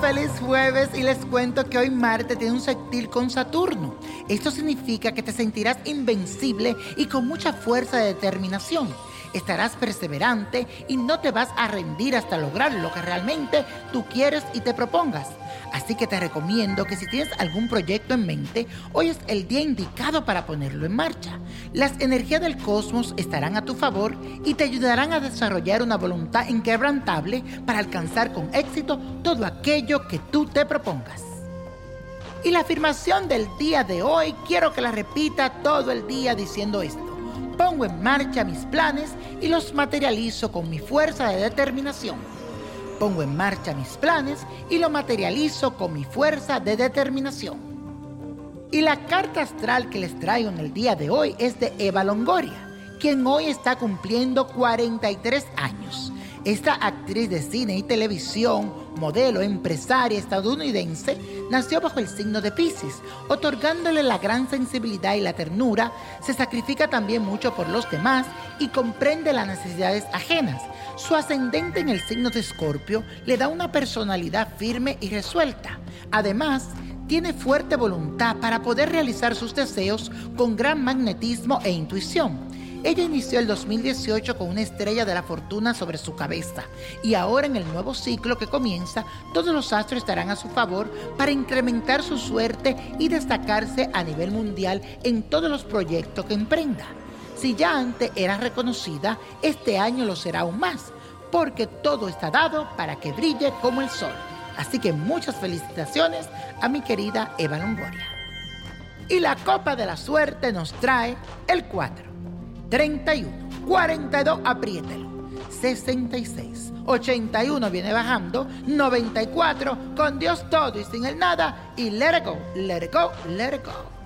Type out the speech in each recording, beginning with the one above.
feliz jueves y les cuento que hoy Marte tiene un sextil con Saturno. Esto significa que te sentirás invencible y con mucha fuerza de determinación. Estarás perseverante y no te vas a rendir hasta lograr lo que realmente tú quieres y te propongas. Así que te recomiendo que si tienes algún proyecto en mente, hoy es el día indicado para ponerlo en marcha. Las energías del cosmos estarán a tu favor y te ayudarán a desarrollar una voluntad inquebrantable para alcanzar con éxito todo aquello que tú te propongas. Y la afirmación del día de hoy quiero que la repita todo el día diciendo esto. Pongo en marcha mis planes y los materializo con mi fuerza de determinación. Pongo en marcha mis planes y lo materializo con mi fuerza de determinación. Y la carta astral que les traigo en el día de hoy es de Eva Longoria, quien hoy está cumpliendo 43 años. Esta actriz de cine y televisión, modelo, empresaria estadounidense, nació bajo el signo de Pisces, otorgándole la gran sensibilidad y la ternura, se sacrifica también mucho por los demás y comprende las necesidades ajenas. Su ascendente en el signo de Escorpio le da una personalidad firme y resuelta. Además, tiene fuerte voluntad para poder realizar sus deseos con gran magnetismo e intuición. Ella inició el 2018 con una estrella de la fortuna sobre su cabeza y ahora en el nuevo ciclo que comienza, todos los astros estarán a su favor para incrementar su suerte y destacarse a nivel mundial en todos los proyectos que emprenda. Si ya antes era reconocida, este año lo será aún más, porque todo está dado para que brille como el sol. Así que muchas felicitaciones a mi querida Eva Longoria. Y la copa de la suerte nos trae el 4. 31, 42, apriételo. 66, 81 viene bajando, 94, con Dios todo y sin el nada, y let go, let go, let go.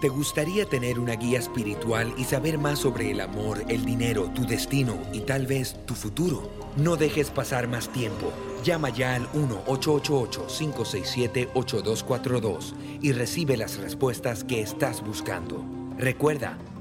¿Te gustaría tener una guía espiritual y saber más sobre el amor, el dinero, tu destino y tal vez tu futuro? No dejes pasar más tiempo. Llama ya al 1-888-567-8242 y recibe las respuestas que estás buscando. Recuerda,